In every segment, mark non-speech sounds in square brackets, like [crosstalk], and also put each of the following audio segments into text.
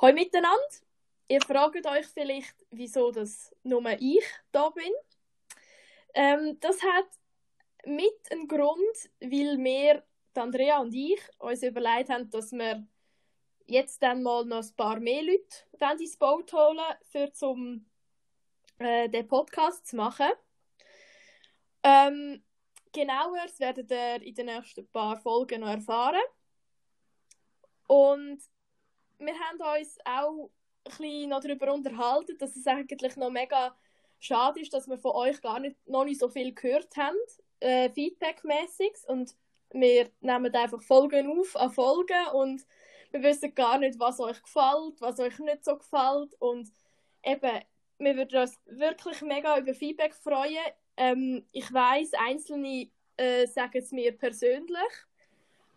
Hallo miteinander. Ihr fragt euch vielleicht, wieso das nur ich da bin. Ähm, das hat mit einem Grund, weil wir, Andrea und ich, uns überlegt haben, dass wir jetzt dann mal noch ein paar mehr Leute ins Boot holen, für zum äh, den Podcast zu machen. Ähm, genauer werdet ihr in den nächsten paar Folgen noch erfahren. Und wir haben uns auch ein noch darüber unterhalten, dass es eigentlich noch mega schade ist, dass wir von euch gar nicht, noch nicht so viel gehört haben, äh, feedbackmäßig. Und wir nehmen einfach Folgen auf an Folgen und wir wissen gar nicht, was euch gefällt, was euch nicht so gefällt. Und eben, wir würden uns wirklich mega über Feedback freuen. Ähm, ich weiß, einzelne äh, sagen es mir persönlich,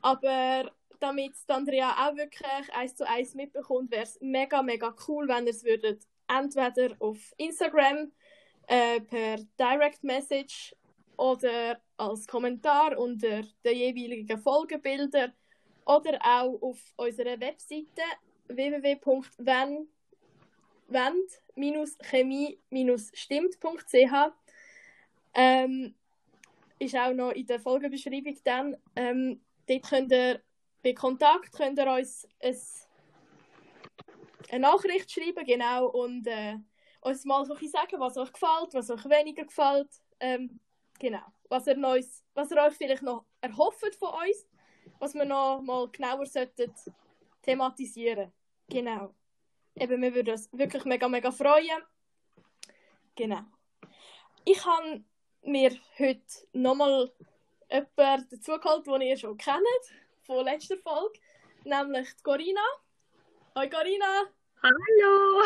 aber damit Andrea auch wirklich eins zu eins mitbekommt, wäre es mega, mega cool, wenn ihr es würdet entweder auf Instagram äh, per Direct Message oder als Kommentar unter den jeweiligen Folgebildern oder auch auf unserer Webseite www.wend-chemie-stimmt.ch ähm, ist auch noch in der Folgebeschreibung dann. Ähm, dort könnt ihr bei Kontakt könnt ihr uns ein, eine Nachricht schreiben, genau, und äh, uns mal so sagen, was euch gefällt, was euch weniger gefällt. Ähm, genau, was ihr, neues, was ihr euch vielleicht noch erhofft von uns, was wir noch mal genauer sollten thematisieren. Genau. Eben, wir würden uns wirklich mega, mega freuen. Genau. Ich habe mir heute nochmal jemanden dazugeholt, den ihr schon kennt von letzter Folge, nämlich die Corinna. Hoi Corinna! Hallo!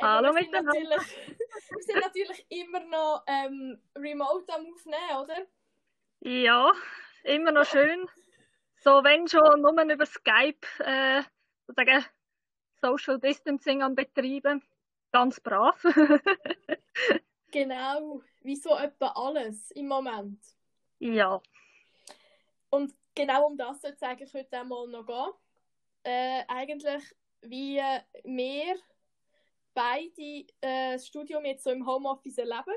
Hallo miteinander! [laughs] wir sind natürlich immer noch ähm, remote am Aufnehmen, oder? Ja, immer noch schön. So, wenn schon, nur über Skype äh, sozusagen Social Distancing am Betreiben. Ganz brav. [laughs] genau, wie so etwa alles im Moment. Ja. Und genau um das soll es eigentlich heute einmal noch gehen. Äh, eigentlich, wie wir beide äh, das Studium jetzt so im Homeoffice erleben.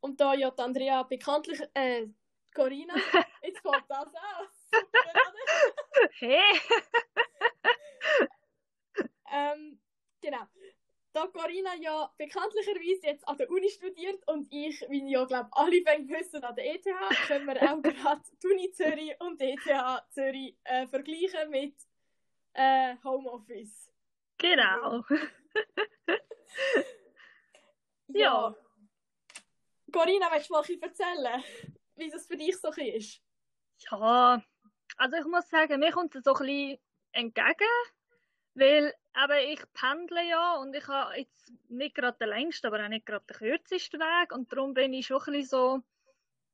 Und da ja die Andrea bekanntlich, äh, Corinna, [laughs] jetzt fällt das aus. [laughs] hey! [laughs] ähm, genau da Corinna ja bekanntlicherweise jetzt an der Uni studiert und ich, wie ja glaube alle wissen, an der ETH, können wir auch gerade die Uni Zürich und die ETH Zürich äh, vergleichen mit äh, Homeoffice. Genau. ja. [laughs] Corinna, willst du mal ein erzählen, wie das für dich so ist? Ja, also ich muss sagen, mir kommt es so ein bisschen entgegen, weil aber ich pendle ja und ich habe jetzt nicht gerade den längsten, aber auch nicht gerade den kürzesten Weg und darum bin ich schon ein bisschen so,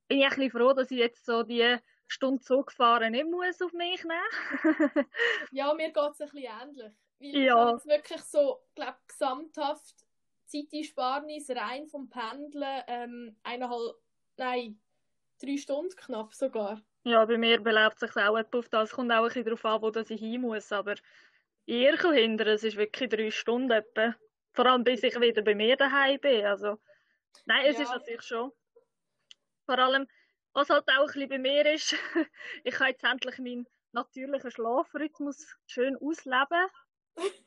bin ich ein bisschen froh, dass ich jetzt so die Stunde Zug fahren nicht muss auf mich nehmen. [laughs] ja, mir geht es ein bisschen ähnlich. Weil ja. ich wirklich so, glaube gesamthaft Zeitersparnis rein vom Pendeln ähm, eineinhalb, nein, drei Stunden knapp sogar. Ja, bei mir belebt sich auch etwa auf das. Es kommt auch ein bisschen darauf an, wo ich hin muss, aber Irkel hinter, es ist wirklich drei Stunden etwa. Vor allem bis ich wieder bei mir daheim bin. Also, nein, es ja. ist natürlich schon. Vor allem, was halt auch ein bisschen bei mir ist, [laughs] ich kann jetzt endlich meinen natürlichen Schlafrhythmus schön ausleben.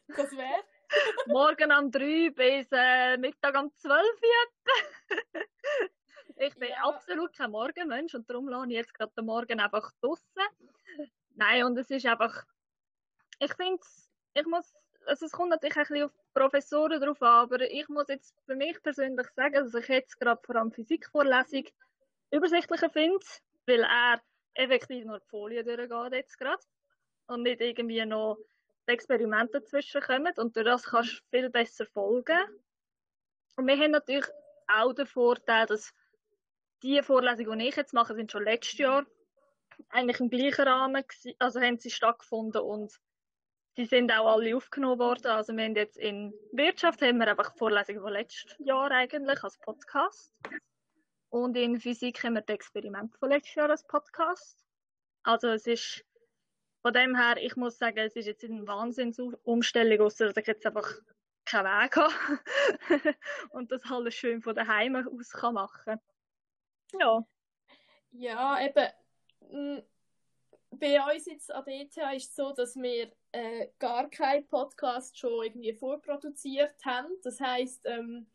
Das wäre? [laughs] Morgen um drei bis äh, Mittag um zwölf Ich bin ja. absolut kein Morgenmensch und darum lasse ich jetzt gerade den Morgen einfach draußen. Nein, und es ist einfach, ich finde es ich muss, also es kommt natürlich ein bisschen auf Professoren drauf an, aber ich muss jetzt für mich persönlich sagen, dass ich jetzt gerade vor allem Physikvorlesung übersichtlicher finde, weil er effektiv nur die Folie durchgeht jetzt gerade und nicht irgendwie noch die Experimente dazwischen kommen und durch das kannst du viel besser folgen. Und wir haben natürlich auch den Vorteil, dass die Vorlesungen, die ich jetzt mache, sind schon letztes Jahr eigentlich im gleichen Rahmen, also haben sie stattgefunden und die sind auch alle aufgenommen worden. Also wir haben jetzt in Wirtschaft haben wir einfach die Vorlesung von letztes Jahr eigentlich als Podcast. Und in Physik haben wir das Experiment von letztes Jahr als Podcast. Also es ist von dem her, ich muss sagen, es ist jetzt eine Wahnsinnsumstellung, außer dass ich jetzt einfach keinen Weg habe [laughs] und das alles schön von daheim aus kann machen. Ja. Ja, eben. Bei uns jetzt an der ETH ist es so, dass wir äh, gar keinen Podcast schon irgendwie vorproduziert haben. Das heisst, ähm,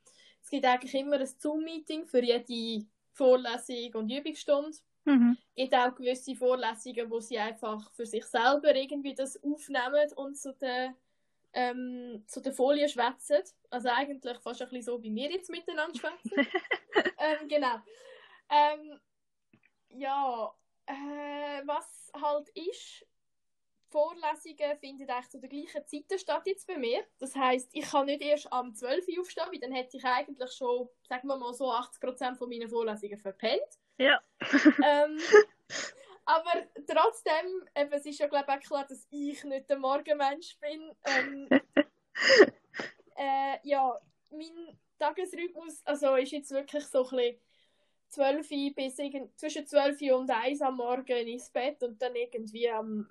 es gibt eigentlich immer ein Zoom-Meeting für jede Vorlesung und Übungsstunde. Mhm. Es gibt auch gewisse Vorlesungen, wo sie einfach für sich selber irgendwie das aufnehmen und zu den, ähm, zu den Folien schwätzen. Also eigentlich fast ein bisschen so, wie wir jetzt miteinander schwätzen. [laughs] ähm, genau. Ähm, ja, äh, was halt ist, Vorlesungen finden eigentlich zu der gleichen Zeit statt jetzt bei mir. Das heisst, ich kann nicht erst am 12 Uhr aufstehen, weil dann hätte ich eigentlich schon, sagen wir mal so, 80% von meinen Vorlesungen verpennt. Ja. [laughs] ähm, [laughs] aber trotzdem, eben, es ist ja glaube ich auch klar, dass ich nicht der Morgenmensch bin. Ähm, [laughs] äh, ja, mein Tagesrhythmus also ist jetzt wirklich so ein bisschen 12 bis zwischen 12 und 1 am Morgen ins Bett und dann irgendwie am,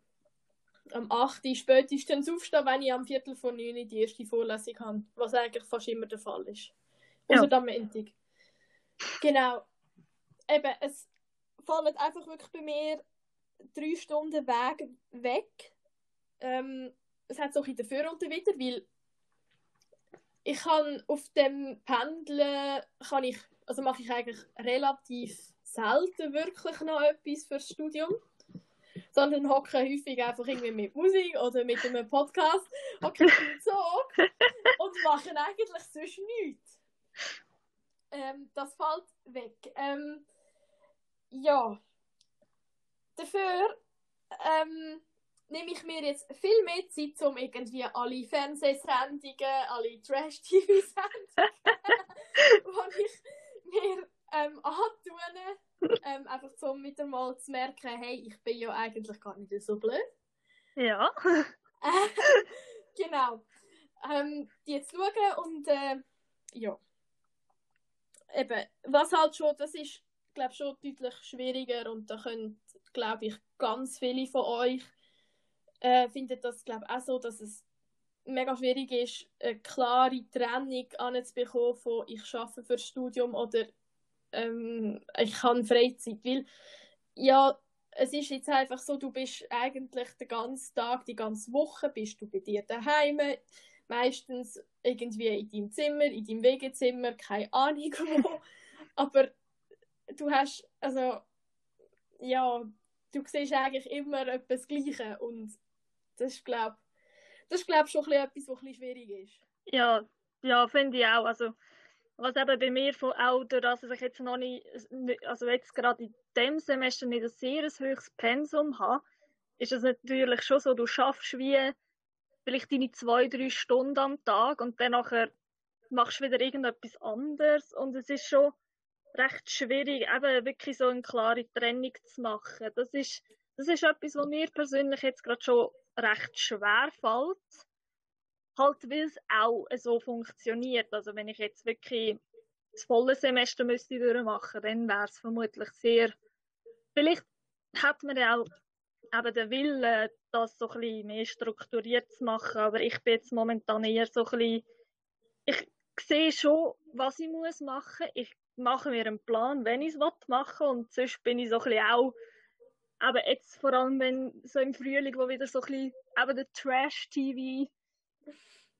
am 8 Uhr spätestens aufstehen, wenn ich am Viertel vor 9 Uhr die erste Vorlesung habe, was eigentlich fast immer der Fall ist. Ja. Außer am Montag. Genau. Eben, es fallen einfach wirklich bei mir drei Stunden Weg weg. Ähm, es hat so ein dafür und wieder, weil ich kann auf dem Pendeln kann ich also mache ich eigentlich relativ selten wirklich noch etwas fürs Studium. Sondern hocke häufig einfach irgendwie mit Musik oder mit einem Podcast, hocke Zug und mache eigentlich sonst nichts. Ähm, das fällt weg. Ähm, ja. Dafür ähm, nehme ich mir jetzt viel mehr Zeit, um irgendwie alle Fernsehsendungen, alle Trash-TV-Sendungen, die [laughs] ich mir [laughs] ähm, antun, ähm, einfach so mit einmal zu merken, hey, ich bin ja eigentlich gar nicht so blöd. Ja. [laughs] genau. Ähm, die zu schauen und äh, ja. Eben, was halt schon, das ist, glaube schon deutlich schwieriger und da können, glaube ich, ganz viele von euch äh, finden das, glaube auch so, dass es mega schwierig ist, eine klare Trennung anzubekommen von ich arbeite für das Studium oder ähm, ich habe Freizeit. Weil, ja, es ist jetzt einfach so, du bist eigentlich den ganzen Tag, die ganze Woche bist du bei dir daheim, meistens irgendwie in deinem Zimmer, in deinem Wegezimmer, keine Ahnung wo. [laughs] Aber du hast, also, ja, du siehst eigentlich immer etwas Gleiche und das ist, glaube das ist, glaube schon etwas, was ein schwierig ist. Ja, ja, finde ich auch. Also, was eben bei mir von auch dass ich jetzt noch nicht, also jetzt gerade in dem Semester nicht ein sehr höchstes Pensum habe, ist es natürlich schon so, du schaffst wie vielleicht deine zwei, drei Stunden am Tag und dann nachher machst du wieder irgendetwas anderes und es ist schon recht schwierig, eben wirklich so eine klare Trennung zu machen. Das ist, das ist etwas, was mir persönlich jetzt gerade schon recht schwer fällt. Halt, weil es auch so funktioniert. Also wenn ich jetzt wirklich das volle Semester müsste durchmachen, dann wäre es vermutlich sehr, vielleicht hat man ja auch eben den Willen, das so ein bisschen mehr strukturiert zu machen, aber ich bin jetzt momentan eher so ein bisschen, ich sehe schon, was ich muss machen. Ich mache mir einen Plan, wenn ich es machen will und sonst bin ich so ein bisschen auch aber jetzt vor allem, wenn so im Frühling, wo wieder so ein bisschen eben der Trash-TV,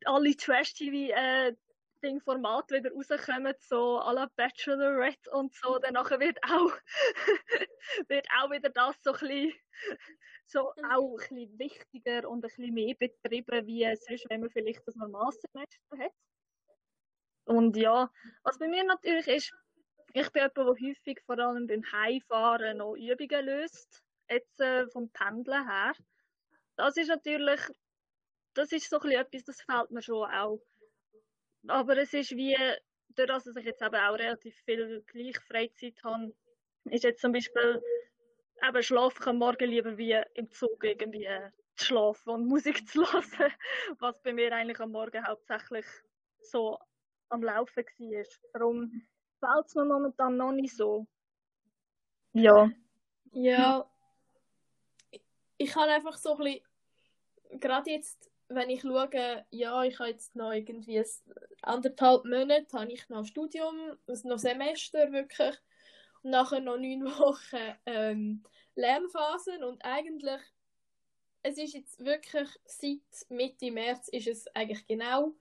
alle Trash-TV äh, wieder rauskommen, so à la Bachelorette und so, dann nachher wird auch, [laughs] wird auch wieder das so ein bisschen, so mhm. auch ein bisschen wichtiger und ein bisschen mehr betrieben, wie sonst, wenn man vielleicht das Normalsemester hat. Und ja, was bei mir natürlich ist, ich bin jemand, der häufig vor allem beim Heimfahren noch Übungen löst jetzt äh, vom Pendeln her. Das ist natürlich, das ist so ein etwas, das fällt mir schon auch. Aber es ist wie, dadurch, dass ich jetzt eben auch relativ viel gleich Freizeit habe, ist jetzt zum Beispiel, eben schlafe ich am Morgen lieber wie im Zug irgendwie zu schlafen und Musik zu hören, [laughs] was bei mir eigentlich am Morgen hauptsächlich so am Laufen war. Darum fällt es mir momentan noch nicht so. Ja. Ja, ich habe einfach so ein bisschen, gerade jetzt, wenn ich schaue, ja, ich habe jetzt noch irgendwie anderthalb Monate, habe ich noch Studium, also noch Semester wirklich, und nachher noch neun [laughs] Wochen ähm, Lernphasen und eigentlich, es ist jetzt wirklich seit Mitte März ist es eigentlich genau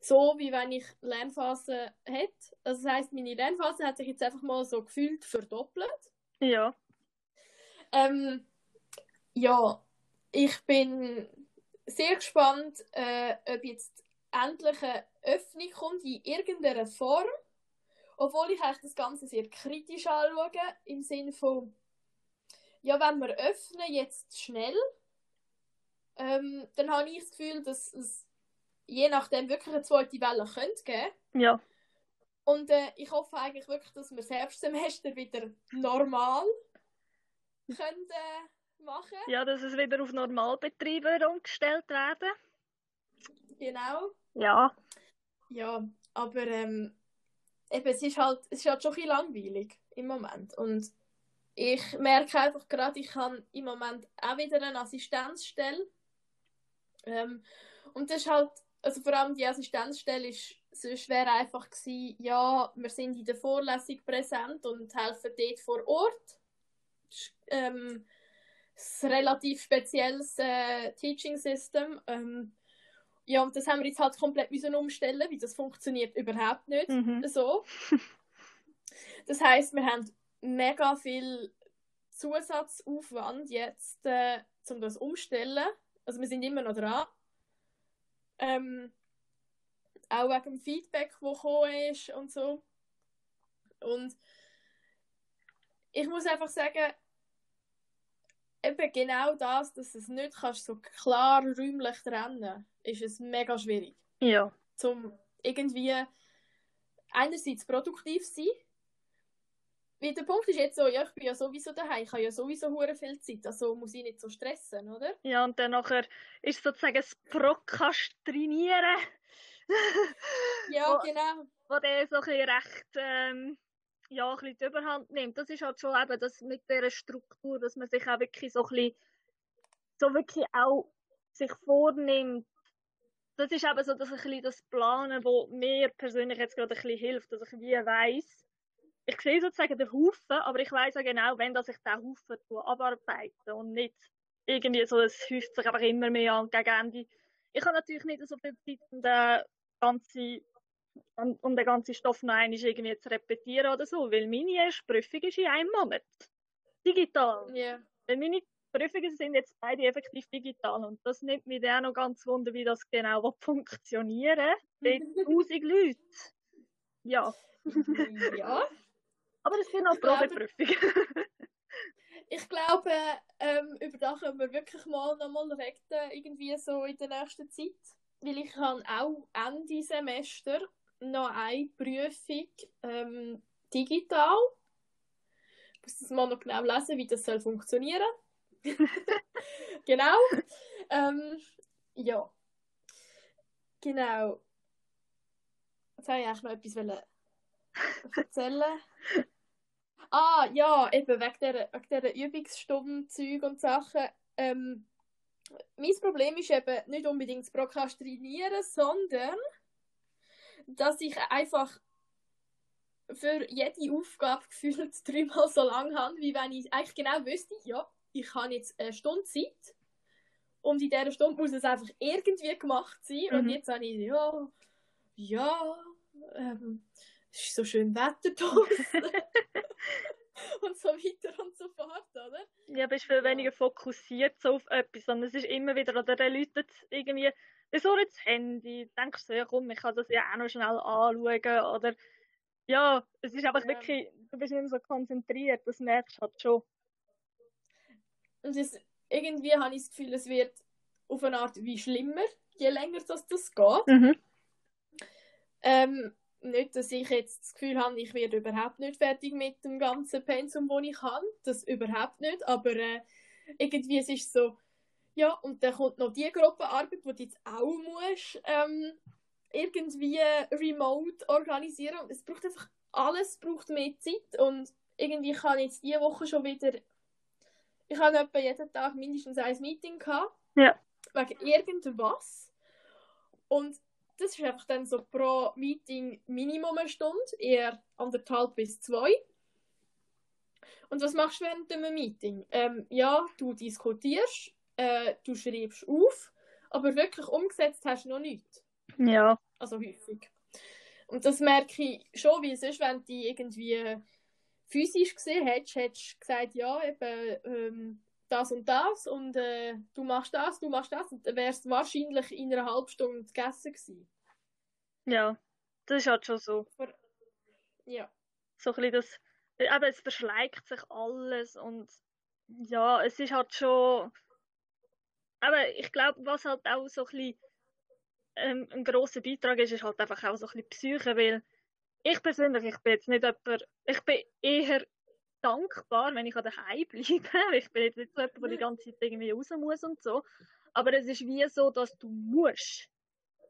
so, wie wenn ich Lernphase hätte. Also das heisst, meine Lernphase hat sich jetzt einfach mal so gefühlt verdoppelt. Ja. Ähm, ja, ich bin sehr gespannt, äh, ob jetzt endlich eine Öffnung kommt in irgendeiner Form. Obwohl ich eigentlich das Ganze sehr kritisch anschaue, im Sinne von, ja, wenn wir öffnen, jetzt schnell, ähm, dann habe ich das Gefühl, dass es je nachdem wirklich eine zweite Welle könnte geben. Ja. Und äh, ich hoffe eigentlich wirklich, dass wir das Herbstsemester wieder normal [laughs] können äh, machen. Ja, dass es wieder auf Normalbetriebe umgestellt werden. Genau. Ja. Ja, aber ähm, eben, es ist halt, es ist halt schon ein bisschen langweilig im Moment. Und ich merke einfach gerade, ich habe im Moment auch wieder eine Assistenzstelle. Ähm, und das ist halt also vor allem die Assistenzstelle ist, sonst wäre einfach gewesen, ja, wir sind in der Vorlesung präsent und helfen dort vor Ort. Ähm, relativ spezielles äh, Teaching System. Ähm, ja, und das haben wir jetzt halt komplett müssen umstellen, weil das funktioniert überhaupt nicht Mhm. so. [laughs] Das heißt, wir haben mega viel Zusatzaufwand jetzt, äh, um das umstellen. Also wir sind immer noch dran. Ähm, auch wegen dem Feedback, das gekommen ist und so. Und ich muss einfach sagen, eben genau das, dass du es nicht kannst, so klar räumlich trennen, ist es mega schwierig. Ja. Zum irgendwie einerseits produktiv zu sein. Weil der Punkt ist jetzt so, ja, ich bin ja sowieso daheim, ich habe ja sowieso hure viel Zeit, also muss ich nicht so stressen, oder? Ja, und dann nachher ist sozusagen das Prokrastinieren, [laughs] Ja, Wo- genau. wo der so ein recht, ähm, ja, ein bisschen die Überhand nimmt. Das ist halt schon eben das mit dieser Struktur, dass man sich auch wirklich so ein bisschen, so wirklich auch sich vornimmt. Das ist eben so das, ein bisschen das Planen, wo mir persönlich jetzt gerade ein bisschen hilft, dass ich wie weiss, ich sehe sozusagen den Haufen, aber ich weiß ja genau, wenn dass ich den Haufen abarbeite und nicht irgendwie so, es häuft sich einfach immer mehr an gegen Ende. Ich habe natürlich nicht so viel Zeit, um den ganzen, um um den ganzen Stoff noch einmal irgendwie zu repetieren oder so, weil meine erste Prüfung ist in einem Monat. Digital. Ja. Weil meine Prüfungen sind jetzt beide effektiv digital und das nimmt mich dann auch noch ganz wunder, wie das genau [laughs] funktionieren will. [laughs] 1000 Leute. Ja, ja. aber es sind auch Probeprüfungen. [laughs] Ich glaube, ähm, über das können wir wirklich mal nochmal reden, irgendwie so in der nächsten Zeit. Weil ich habe auch Ende Semester noch eine Prüfung ähm, digital. Ich muss das mal noch genau lesen, wie das soll funktionieren. [laughs] genau. Ähm, ja. Genau. Jetzt habe ich eigentlich noch etwas erzählen. Ah, ja, eben wegen dieser, wegen dieser Übungsstunden-Zeug und Sachen. Ähm, mein Problem ist eben nicht unbedingt das Prokrastinieren, sondern dass ich einfach für jede Aufgabe [laughs] gefühlt dreimal so lang habe, wie wenn ich eigentlich genau wüsste, ja, ich habe jetzt eine Stunde Zeit und in dieser Stunde muss es einfach irgendwie gemacht sein und Mhm. jetzt habe ich, ja, ja, ähm, es ist so schön Wetter [laughs] draußen [laughs] und so weiter und so fort, oder? Ja, bist viel weniger fokussiert so auf etwas, sondern es ist immer wieder, oder dann läutet irgendwie, dann so das Handy, denkst du, ja komm, ich kann das ja auch noch schnell anschauen, oder ja, es ist einfach Ja. wirklich, du bist nicht mehr so konzentriert, das merkst du halt schon. Und es, irgendwie habe ich das Gefühl, es wird auf eine Art wie schlimmer, je länger das, das geht. Mhm. Ähm, nicht, dass ich jetzt das Gefühl habe, ich werde überhaupt nicht fertig mit dem ganzen Pensum, das ich habe. Das überhaupt nicht. Aber äh, irgendwie es ist so, ja, und dann kommt noch die Gruppenarbeit, die du jetzt auch musst, ähm, irgendwie remote organisieren. Und es braucht einfach, alles braucht mehr Zeit. Und irgendwie kann ich jetzt diese Woche schon wieder ich habe etwa jeden Tag mindestens ein Meeting gehabt. Ja. Wegen irgendwas. Und das ist einfach dann so pro Meeting Minimum eine Stunde, eher anderthalb bis zwei. Und was machst du während einem Meeting? Ähm, ja, du diskutierst, äh, du schreibst auf, aber wirklich umgesetzt hast du noch nichts. Ja. Also häufig. Und das merke ich schon, wie es ist, wenn du irgendwie physisch gesehen hättest, hättest du gesagt, ja, eben ähm, das und das und äh, du machst das, du machst das und dann wärst du wahrscheinlich in einer halben Stunde gegessen gewesen. Ja, das ist halt schon so. Ja. So ein bisschen das, aber es verschleicht sich alles und ja, es ist halt schon, aber ich glaube, was halt auch so ein bisschen ähm, ein grosser Beitrag ist, ist halt einfach auch so ein bisschen Psyche, weil ich persönlich, ich bin jetzt nicht jemand, ich bin eher dankbar, wenn ich an daheim bleibe. [laughs] Ich bin jetzt nicht so jemand, der die ganze Zeit irgendwie raus muss und so. Aber es ist wie so, dass du musst.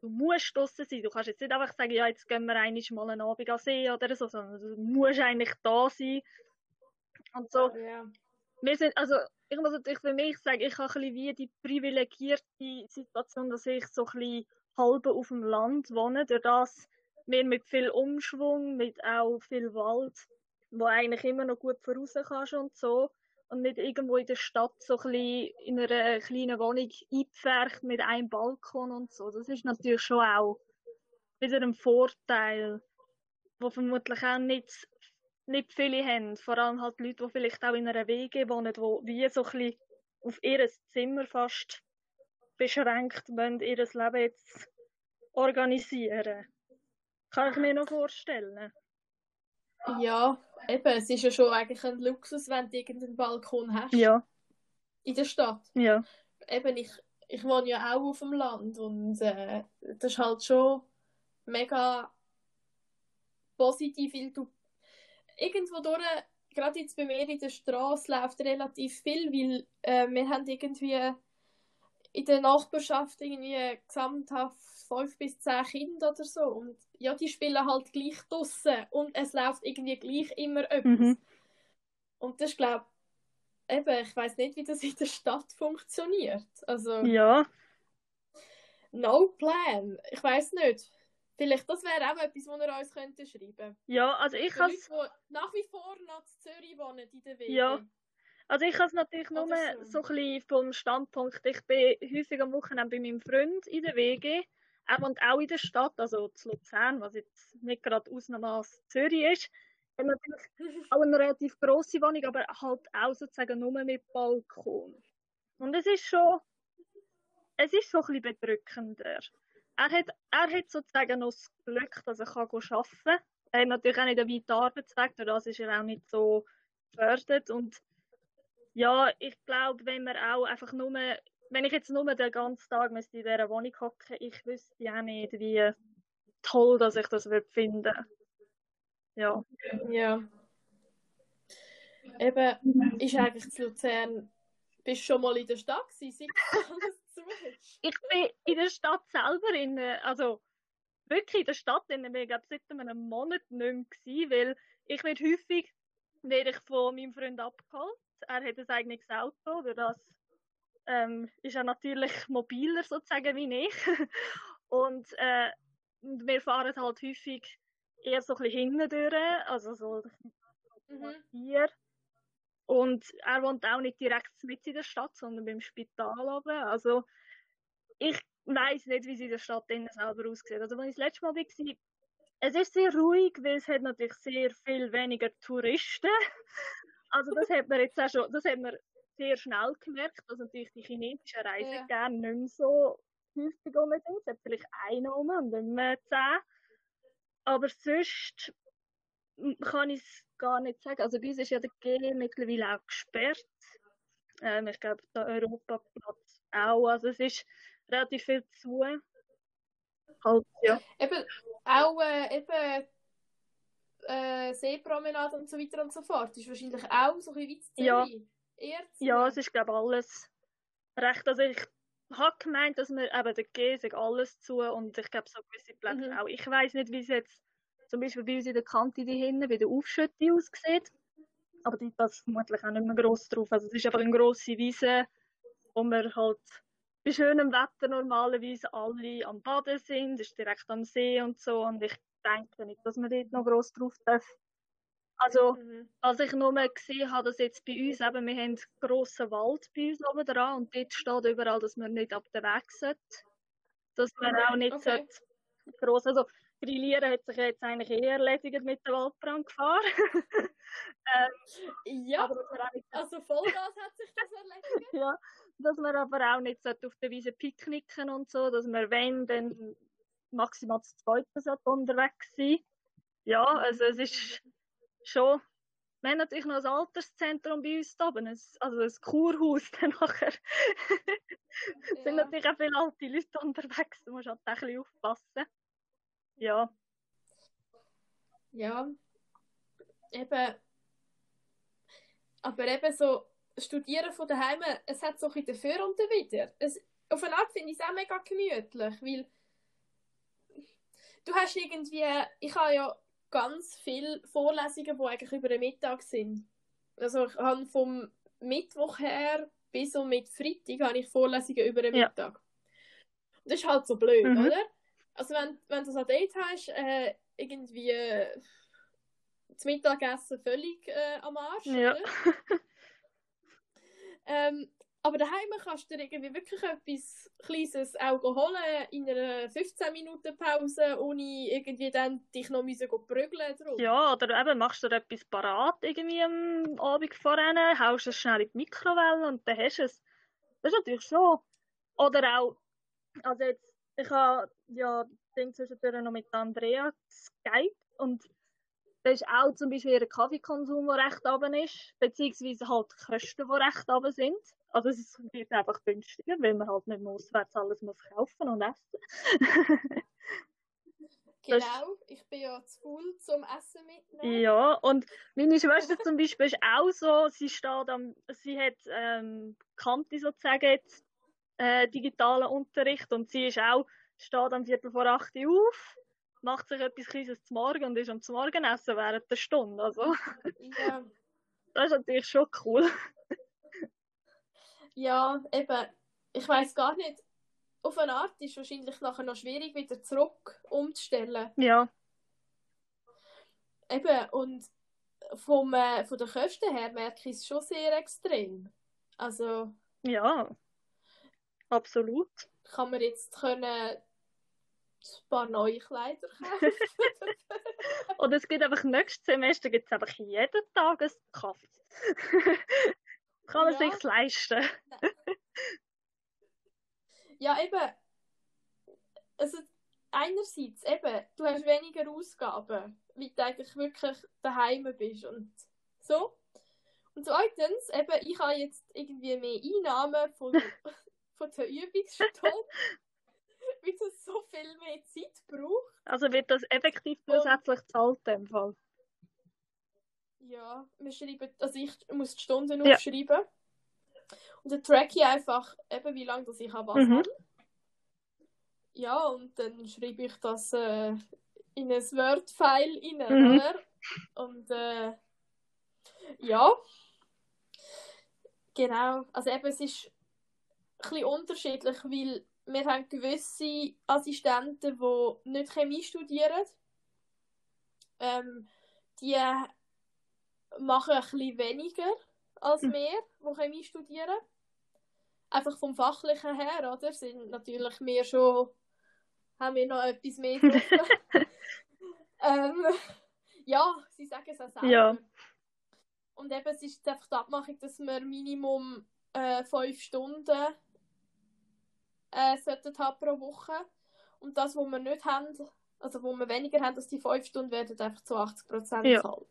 Du musst draußen sein. Du kannst jetzt nicht einfach sagen, ja, jetzt gehen wir einmal mal einen Abend an See oder so, sondern du musst eigentlich da sein. Und so. Ja. Wir sind, also, ich muss natürlich für mich sagen, ich habe ein wie die privilegierte Situation, dass ich so ein halb auf dem Land wohne, durch das wir mit viel Umschwung, mit auch viel Wald, wo eigentlich immer noch gut voraus kannst und so, und nicht irgendwo in der Stadt so ein in einer kleinen Wohnung eingepfercht mit einem Balkon und so. Das ist natürlich schon auch wieder ein Vorteil, wo vermutlich auch nicht, nicht viele haben. Vor allem halt Leute, die vielleicht auch in einer WG wohnen, die wie so ein bisschen auf ihr Zimmer fast beschränkt müssen, ihr Leben jetzt organisieren. Kann ich mir noch vorstellen. Ja, eben, es ist ja schon eigentlich ein Luxus, wenn du irgendeinen Balkon hast. Ja. In der Stadt. Ja. Eben, ich, ich wohne ja auch auf dem Land und äh, das ist halt schon mega positiv, weil du irgendwo durch, gerade jetzt bei mir in der Straße läuft relativ viel, weil äh, wir haben irgendwie in der Nachbarschaft irgendwie gesamthaft fünf bis zehn Kinder oder so. Und ja, die spielen halt gleich draussen und es läuft irgendwie gleich immer etwas. Mhm. Und das glaube eben, ich weiß nicht, wie das in der Stadt funktioniert. Also, Ja. no plan. Ich weiß nicht. Vielleicht, das wäre auch etwas, was ihr uns könnte schreiben Ja, also ich Leute, die nach wie vor noch in Zürich wohnen, in der WG. Ja. also ich has natürlich nur Oder so. so ein bisschen vom Standpunkt, ich bin häufig am Wochenende bei meinem Freund in der WG. Er wohnt auch in der Stadt, also zu Luzern, was jetzt nicht gerade Ausnahmsmaß Zürich ist. Er hat natürlich [laughs] auch eine relativ grosse Wohnung, aber halt auch sozusagen nur mit Balkon. Und es ist schon, es ist so ein bisschen bedrückender. Er hat, er hat sozusagen noch das Glück, dass er kann arbeiten kann. Er hat natürlich auch nicht einen weiten Arbeitsweg, durch das ist er auch nicht so gefördert. Und ja, ich glaube, wenn man auch einfach nur, wenn ich jetzt nur den ganzen Tag in dieser Wohnung hocken, ich wüsste auch nicht, wie toll, dass ich das würde finden. Ja. Ja. Eben, ist eigentlich zu Luzern, bist du schon mal in der Stadt gewesen, [laughs] Ich bin in der Stadt selber, in, also wirklich in der Stadt, in der ich glaube seit einem Monat nicht mehr gewesen, weil ich werde häufig werde ich von meinem Freund abgeholt. Er hat ein eigenes Auto, durch das ähm, ist er natürlich mobiler sozusagen wie ich. [laughs] Und äh, wir fahren halt häufig eher so ein bisschen hinten durch, also so Mhm. hier. Und er wohnt auch nicht direkt mit in der Stadt, sondern beim Spital oben. Also ich weiß nicht, wie sie in der Stadt innen selber aussieht. Also als ich das letzte Mal war, es ist sehr ruhig, weil es hat natürlich sehr viel weniger Touristen. [laughs] Also das hat man jetzt auch schon, das hat man sehr schnell gemerkt, dass natürlich die chinesischen Reisen Ja. gerne nicht mehr so häufig rum sind. Es hat vielleicht einen rum und nicht mehr zehn. Aber sonst kann ich es gar nicht sagen. Also bei uns ist ja der G mittlerweile auch gesperrt. Ähm, ich glaube, der Europaplatz auch. Also es ist relativ viel zu. Halt, ja. Eben, auch äh, eben äh, Seepromenade und so weiter und so fort. Ist wahrscheinlich auch so ein bisschen wie Ja. Zu. Ja, es ist glaube alles recht. Also ich habe gemeint, dass wir eben der G sagt alles zu und ich glaube so gewisse Plätze Mhm. auch. Ich weiß nicht, wie es jetzt zum Beispiel bei uns in der Kante die hinten bei der Aufschütte aussieht. Aber die das vermutlich auch nicht mehr gross drauf. Also es ist einfach eine grosse Wiese, wo wir halt bei schönem Wetter normalerweise alle am Baden sind, ist direkt am See und so. Und ich denke nicht, dass man dort noch gross drauf darf. Also, mhm. als ich nur gesehen habe, dass jetzt bei uns eben, wir haben einen grossen Wald bei uns oben dran und dort steht überall, dass man nicht ab den Weg sollte. Dass man auch nicht okay. gross, also Grillieren hat sich jetzt eigentlich eher erledigt mit der Waldbrandgefahr. [laughs] ähm, ja, also Vollgas hat sich das erledigt. [laughs] ja, dass man aber auch nicht auf der Wiese picknicken und so, dass man, wenn, dann maximal zu zweit unterwegs sein Ja, also es ist schon. Wir haben natürlich noch ein Alterszentrum bei uns oben, also ein Kurhaus [laughs] dann nachher. Es sind natürlich auch viele alte Leute unterwegs, da musst halt ein bisschen aufpassen. Ja. Ja. Eben. Aber eben so, Studieren von daheim, es hat so ein bisschen dafür und wieder. Es, auf eine Art finde ich es auch mega gemütlich, weil du hast irgendwie, ich habe ja ganz viele Vorlesungen, die eigentlich über den Mittag sind. Also ich habe vom Mittwoch her bis und mit Freitag habe ich Vorlesungen über den Mittag. Ja. Das ist halt so blöd, mhm. oder? Also wenn, wenn du so ein Date hast, äh, irgendwie äh, das Mittagessen völlig äh, am Arsch, ja. [laughs] ähm, aber daheim kannst du dir irgendwie wirklich etwas Kleines auch holen in einer 15 Minuten Pause, ohne irgendwie dann dich noch müssen prügeln drauf. Ja, oder eben machst du dir etwas parat irgendwie am Abend vorher, haust es schnell in die Mikrowelle und dann hast du es. Das ist natürlich schon. Oder auch, also jetzt, ich habe ja Ding zwischendurch noch mit Andrea Skype und das ist auch zum Beispiel ihr Kaffeekonsum, der recht oben ist, beziehungsweise halt die Kosten, die recht oben sind. Also es wird einfach günstiger, weil man halt nicht mehr auswärts alles muss kaufen und essen. [laughs] genau, ich bin ja zu faul zum Essen mitnehmen. Ja, und meine Schwester zum Beispiel ist auch so, sie steht am, sie hat ähm, Kante sozusagen jetzt äh, digitalen Unterricht und sie ist auch, steht am Viertel vor acht Uhr auf, macht sich etwas Kleines zum Morgen und ist am Morgenessen während der Stunde. Also, ja. das ist natürlich schon cool. Ja, eben, ich weiß gar nicht. Auf eine Art ist es wahrscheinlich nachher noch schwierig, wieder zurück umzustellen. Ja. Eben, und vom, äh, von den Kosten her merke ich es schon sehr extrem. Also. Ja, absolut. Kann man jetzt können ein paar neue Kleider kaufen. [laughs] Oder es gibt einfach nächstes Semester gibt's einfach jeden Tag einen Kaffee. [laughs] Kann man ja. sich leisten? [laughs] ja, eben. Also, einerseits, eben, du hast weniger Ausgaben, weil du eigentlich wirklich daheim bist und so. Und zweitens, eben, ich habe jetzt irgendwie mehr Einnahmen von, von der Übungsstunde, [laughs] weil das so viel mehr Zeit braucht. Also wird das effektiv zusätzlich gezahlt in dem Fall? Ja, wir schreiben, also ich muss die Stunden ja. aufschreiben. Und dann track ich einfach, eben wie lange dass ich was mhm. habe. Ja, und dann schreibe ich das äh, in ein Word-File rein, mhm. oder? Und äh, ja. Genau. Also eben, es ist bisschen unterschiedlich, weil wir haben gewisse Assistenten, die nicht Chemie studieren. Ähm, die machen ein bisschen weniger als hm. wir, die Chemie studieren. Einfach vom Fachlichen her, oder? Sind natürlich wir schon, haben wir noch etwas mehr [laughs] ähm, ja, sie sagen es auch selber. Ja. Und eben, es ist einfach die Abmachung, dass wir Minimum äh, fünf Stunden äh, sollten haben pro Woche. Und das, was wir nicht haben, also wo wir weniger haben als die fünf Stunden, werden einfach zu 80 Prozent ja. halt.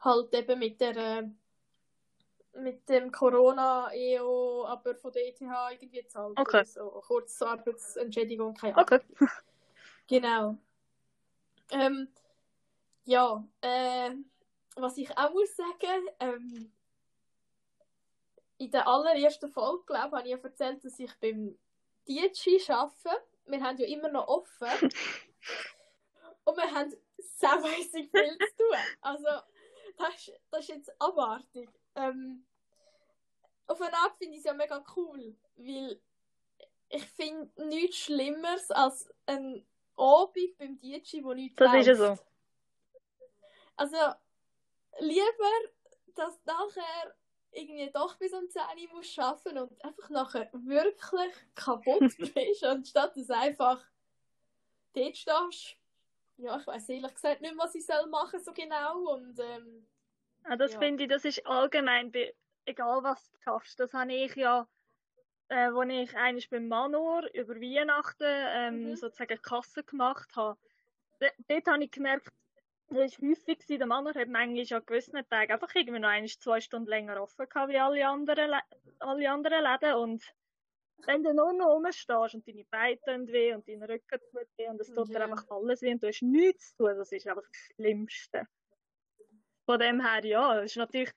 Halt eben mit der äh, mit dem Corona-EO, aber von der ETH irgendwie zahlt. Okay. So Kurzarbeitsentschädigung, keine Ahnung. Okay. [laughs] Genau. Ähm, ja, äh, was ich auch muss sagen, ähm, in der allerersten Folge, glaube habe ich ja erzählt, dass ich beim DJ arbeite. Wir haben ja immer noch offen. [laughs] Und wir haben saumässig viel zu tun. Also, das, ist, das ist jetzt abartig. Ähm, auf eine Art finde ich es ja mega cool, weil ich finde nichts Schlimmeres als ein Abend beim DJ, wo nichts Das läuft. ist ja so. Also, lieber, dass nachher irgendwie doch bis um 10 Uhr musst arbeiten und einfach nachher wirklich kaputt [laughs] bist, anstatt dass du einfach dort stehst. Ja, ich weiß ehrlich gesagt nicht, was ich soll machen so genau und ähm, Ja, das Ja. finde ich, das ist allgemein, egal was du schaffst. Das habe ich ja, äh, als ich eigentlich beim Manor über Weihnachten ähm, Mhm. sozusagen Kasse gemacht habe. D dort habe ich gemerkt, das war häufig, gewesen, der Manor hat manchmal an gewissen Tagen einfach irgendwie noch einmal zwei Stunden länger offen gehabt wie alle anderen, alle anderen Läden. Und wenn du nur noch rumstehst und deine Beine tun weh und dein Rücken tut weh und es tut dir einfach alles weh und du hast nichts zu tun, das ist einfach das Schlimmste. Von dem her, ja, ist natürlich,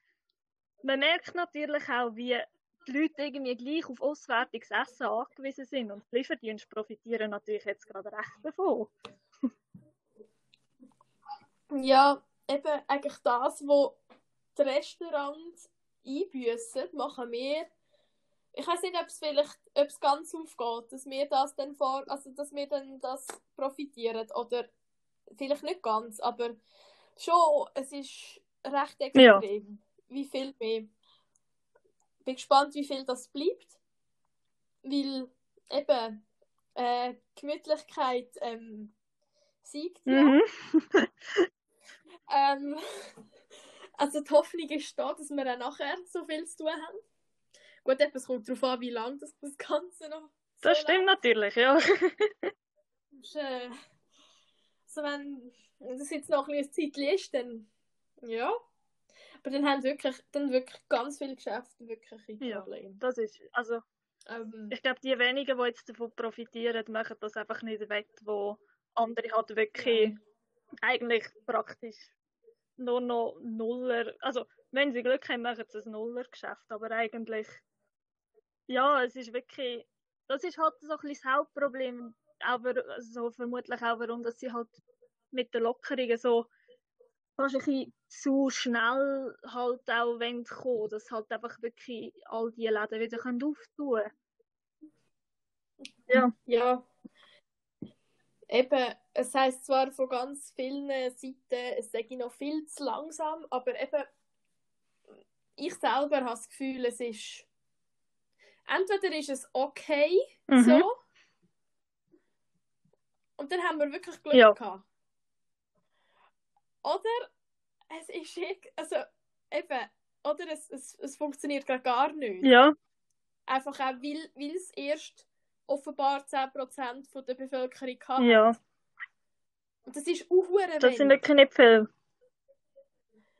man merkt natürlich auch, wie die Leute irgendwie gleich auf auswärtiges Essen angewiesen sind und die Lieferdienste profitieren natürlich jetzt gerade recht davon. Ja, eben eigentlich das, wo die Restaurants einbüßen, machen wir. Ich weiß nicht, ob es vielleicht, ob es ganz aufgeht, dass wir das dann vor, also dass wir dann das profitieren oder vielleicht nicht ganz, aber schon, es ist recht extrem, wie viel mehr. Bin gespannt, wie viel das bleibt, weil eben äh, Gemütlichkeit ähm, siegt ja. Mhm. [laughs] Ähm, [laughs] also die Hoffnung ist da, dass wir auch nachher so viel zu tun haben. Gut, es kommt darauf an, wie lange das, das Ganze noch so Das stimmt natürlich, ja. [laughs] Ist, äh, also wenn das jetzt noch ein bisschen Zeit ist, dann ja. Aber dann haben wirklich, dann wirklich ganz viele Geschäfte wirklich Ja. Probleme. Das ist, also Ähm, ich glaube, die wenigen, die jetzt davon profitieren, machen das einfach nicht weg, wo andere halt wirklich eigentlich praktisch nur noch Nuller, also wenn sie Glück haben, machen sie ein Nuller-Geschäft, aber eigentlich, ja, es ist wirklich, das ist halt so ein bisschen das Hauptproblem, aber so vermutlich auch, warum dass sie halt mit den Lockerungen so fast ein bisschen zu schnell halt auch wollen kommen, dass halt einfach wirklich all die Läden wieder können auftun Ja. Ja. Eben, es heisst zwar von ganz vielen Seiten, es sei noch viel zu langsam, aber eben, ich selber habe das Gefühl, es ist. Entweder ist es okay Mhm. so, und dann haben wir wirklich Glück Ja. gehabt. Oder es ist also eben, oder es, es, es funktioniert gerade gar nicht. Ja, Einfach auch, weil, weil es erst offenbar 10% von der Bevölkerung hat. ja, Und das ist auch das sind wirklich nicht viel.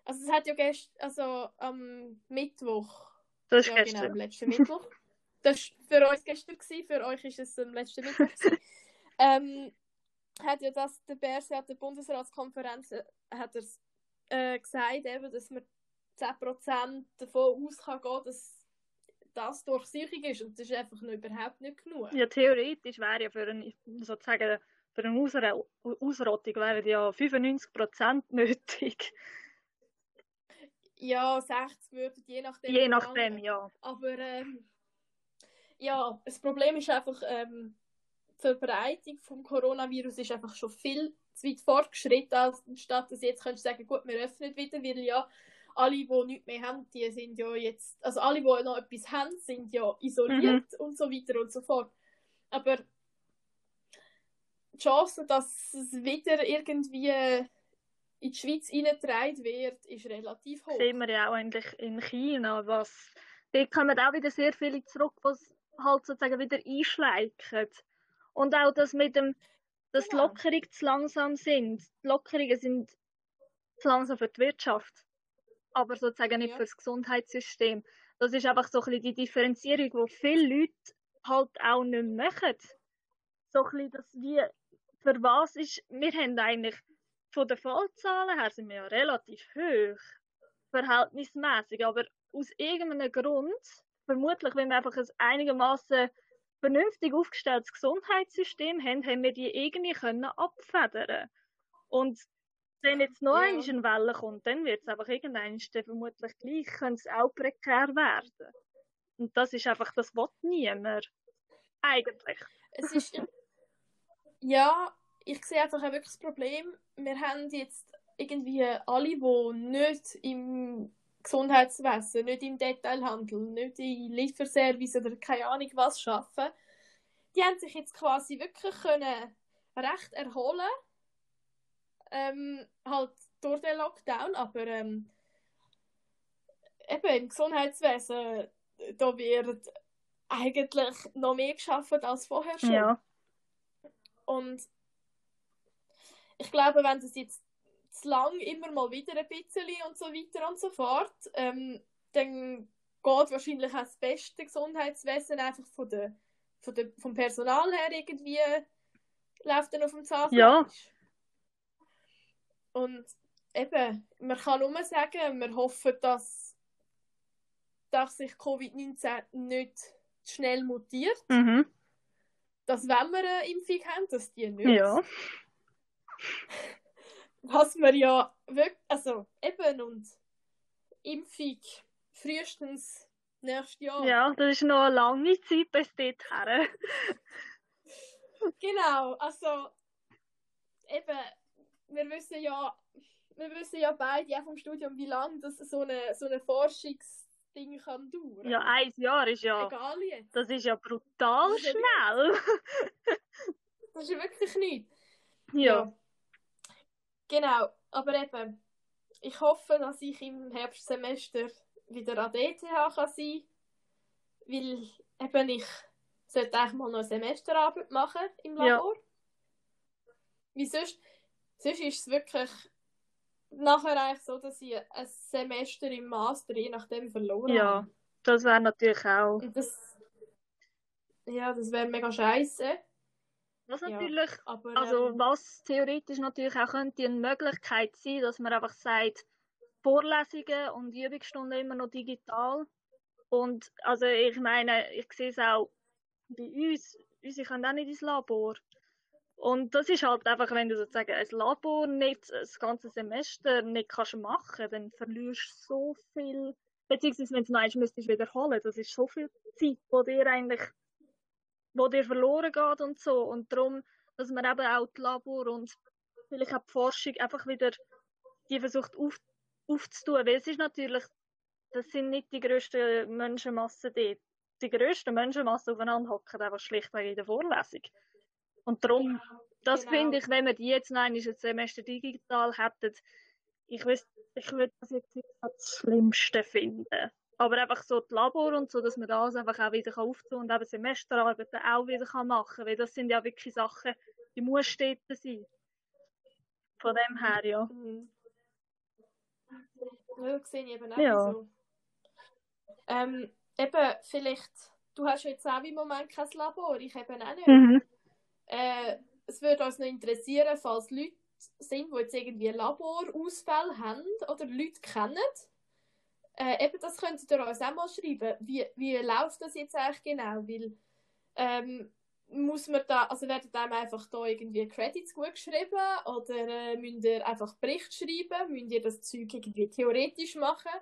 Also es hat ja gestern, also am Mittwoch, Das ist ja gestern. genau, am letzten Mittwoch. [laughs] Das war für uns gestern, gewesen, für euch ist es am letzten Mittwoch. [laughs] ähm, hat ja das, der BRC hat der Bundesratskonferenz äh, hat er's, äh, gesagt, eben, dass man 10% davon aus kann gehen, dass das Durchsuchung ist und das ist einfach noch überhaupt nicht genug. Ja, theoretisch wäre ja für eine, sozusagen, für eine Ausro Ausrottung wären ja 95% [laughs] nötig. Ja, 60 würden je nachdem. Je nachdem, ja. Aber ähm, ja, das Problem ist einfach, ähm, die Verbreitung vom Coronavirus ist einfach schon viel zu weit fortgeschritten, als anstatt dass jetzt könntest du sagen, gut, wir öffnen wieder, weil ja alle, die nichts mehr haben, die sind ja jetzt, also alle, die noch etwas haben, sind ja isoliert und so weiter und so fort. Aber die Chance, dass es wieder irgendwie in die Schweiz reingetragen wird, ist relativ hoch. sehen wir ja auch eigentlich in China, was dort kommen auch wieder sehr viele zurück, was halt sozusagen wieder einschleichen. Und auch das mit dem, dass die Genau. Lockerungen zu langsam sind. Die Lockerungen sind zu langsam für die Wirtschaft, aber sozusagen nicht Ja. für das Gesundheitssystem. Das ist einfach so ein bisschen die Differenzierung, die viele Leute halt auch nicht machen. So ein bisschen das wie, für was ist, wir haben eigentlich von den Fallzahlen her sind wir ja relativ hoch verhältnismäßig, aber aus irgendeinem Grund, vermutlich, wenn wir einfach ein einigermaßen vernünftig aufgestelltes Gesundheitssystem haben, haben wir die irgendwie können abfedern. Und wenn jetzt noch Ja. eine Welle kommt, dann wird es einfach irgendwann vermutlich gleich, könnte es auch prekär werden. Und das ist einfach, das will niemand. Eigentlich. Es ist. [laughs] ja, ich sehe einfach auch wirklich das Problem. Wir haben jetzt irgendwie alle, die nicht im Gesundheitswesen, nicht im Detailhandel, nicht im Lieferservice oder keine Ahnung was arbeiten, die haben sich jetzt quasi wirklich können recht erholen ähm, halt durch den Lockdown, aber ähm, eben im Gesundheitswesen, da wird eigentlich noch mehr geschafft als vorher schon. Ja. Und ich glaube, wenn das jetzt zu lang immer mal wieder ein bisschen und so weiter und so fort, ähm, dann geht wahrscheinlich auch das beste Gesundheitswesen einfach von der, von der, vom Personal her irgendwie läuft dann auf dem Zahnfleisch. Ja. Und eben, man kann nur sagen, wir hoffen, dass, dass sich Covid-19 nicht schnell mutiert, Mhm. dass wenn wir eine Impfung haben, dass die nicht. Ja. [laughs] Was wir ja wirklich, also eben und Impfung frühestens nächstes Jahr. Ja, das ist noch eine lange Zeit bis dorthin. Genau, also eben, wir wissen ja, wir wissen ja beide auch vom Studium, wie lange das so eine so eine Forschungsding kann dauern. Ja, ein Jahr ist ja, Egal jetzt. das ist ja brutal Das ist ja schnell. [laughs] Das ist ja wirklich nichts. Ja. Genau, aber eben, ich hoffe, dass ich im Herbstsemester wieder an der ETH kann sein weil eben ich sollte eigentlich mal noch eine Semesterarbeit machen im Ja. Labor. Wie sonst, sonst ist es wirklich nachher eigentlich so, dass ich ein Semester im Master je nachdem verloren Ja, habe. das wäre natürlich auch. Das, ja, das wäre mega scheiße. Was Ja. natürlich, Aber also ähm, was theoretisch natürlich auch könnte eine Möglichkeit sein, dass man einfach sagt, Vorlesungen und Übungsstunden immer noch digital. Und also ich meine, ich sehe es auch bei uns, unsere können auch nicht ins Labor. Und das ist halt einfach, wenn du sozusagen ein Labor nicht das ganze Semester nicht kannst machen, dann verlierst du so viel, beziehungsweise wenn du eins müsstest wiederholen, das ist so viel Zeit, wo dir eigentlich, wo dir verloren geht und so. Und darum, dass man eben auch die Labor und vielleicht auch die Forschung einfach wieder die versucht auf, aufzutun, weil es ist natürlich, das sind nicht die grössten Menschenmassen dort. Die grössten Menschenmassen aufeinander hocken einfach schlichtweg in der Vorlesung. Und darum, das Genau. finde ich, wenn wir die jetzt noch einmal ein Semester digital hätten, ich, ich würde das jetzt das Schlimmste finden. Aber einfach so die Labor und so, dass man das einfach auch wieder auftun kann und eben Semesterarbeiten auch wieder kann machen kann. Weil das sind ja wirklich Sachen, die muss dort sein. Von dem her, ja. Mhm. Ja, sehe ich eben auch Ja. so. Ähm, eben, vielleicht, du hast jetzt auch im Moment kein Labor, ich eben auch nicht. Mhm. Äh, es würde uns noch interessieren, falls Leute sind, die jetzt irgendwie Laborausfälle haben oder Leute kennen. Äh, eben, das könntet ihr uns auch mal schreiben. Wie, wie läuft das jetzt eigentlich genau? Weil, ähm, muss man da, also werden einem einfach da irgendwie Credits gut geschrieben oder äh, müsst ihr einfach Bericht schreiben? Müsst ihr das Zeug irgendwie theoretisch machen?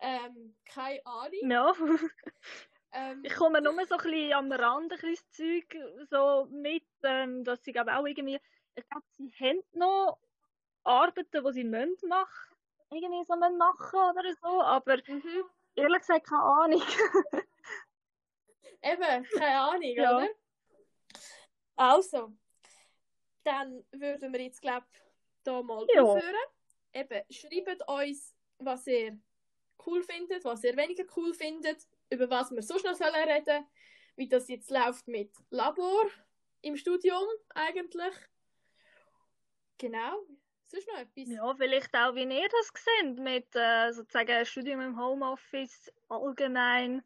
Ähm, keine Ahnung. Ja. [laughs] Ähm, Ich komme nur so ein bisschen am Rand ein bisschen Zeug so mit, ähm, dass sie glaube auch irgendwie, ich glaube, sie haben noch Arbeiten, die sie müssen machen, irgendwie so machen oder so, aber mhm. ehrlich gesagt keine Ahnung. Eben, keine Ahnung, Ja. oder? Also, dann würden wir jetzt, glaube ich, hier mal Ja. aufhören. Eben, schreibt uns, was ihr cool findet, was ihr weniger cool findet, über was wir sonst noch sollen reden wie das jetzt läuft mit Labor im Studium eigentlich. Genau. Sonst noch etwas? Ja, vielleicht auch, wie ihr das seht, mit äh, sozusagen Studium im Homeoffice allgemein.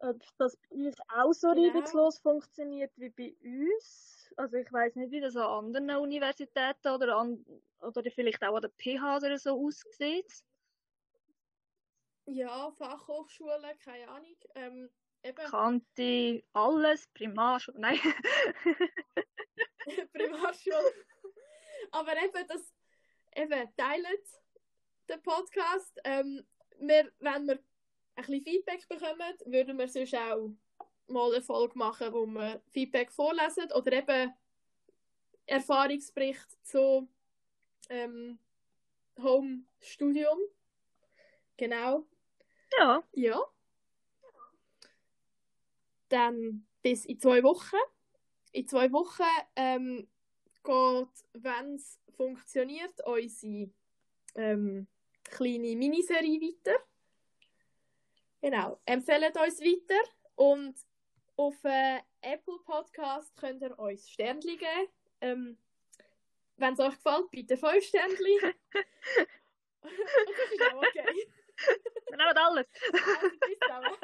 Ob das bei euch auch so Genau. reibungslos funktioniert wie bei uns. Also ich weiß nicht, wie das an anderen Universitäten oder, an, oder vielleicht auch an der PH oder so aussieht. Ja, Fachhochschulen, keine Ahnung. Ähm, eben, Kante, alles, Primarschule, nein. [laughs] Primarschule. Aber eben, das eben teilt den Podcast. Ähm, wir, wenn wir ein bisschen Feedback bekommen, würden wir sonst auch mal eine Folge machen, wo wir Feedback vorlesen oder eben Erfahrungsbericht zu ähm, Home-Studium. Genau. Ja. Ja. Dann bis in zwei Wochen. In zwei Wochen ähm, geht, wenn es funktioniert, unsere ähm, kleine Miniserie weiter. Genau. Empfehlt uns weiter und auf äh, Apple Podcast könnt ihr uns Sternchen geben. Ähm, wenn es euch gefällt, bitte 5 Sternchen. das ist auch okay. Wir nehmen alles. Also, bis zusammen.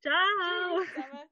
Ciao. Tschüss zusammen.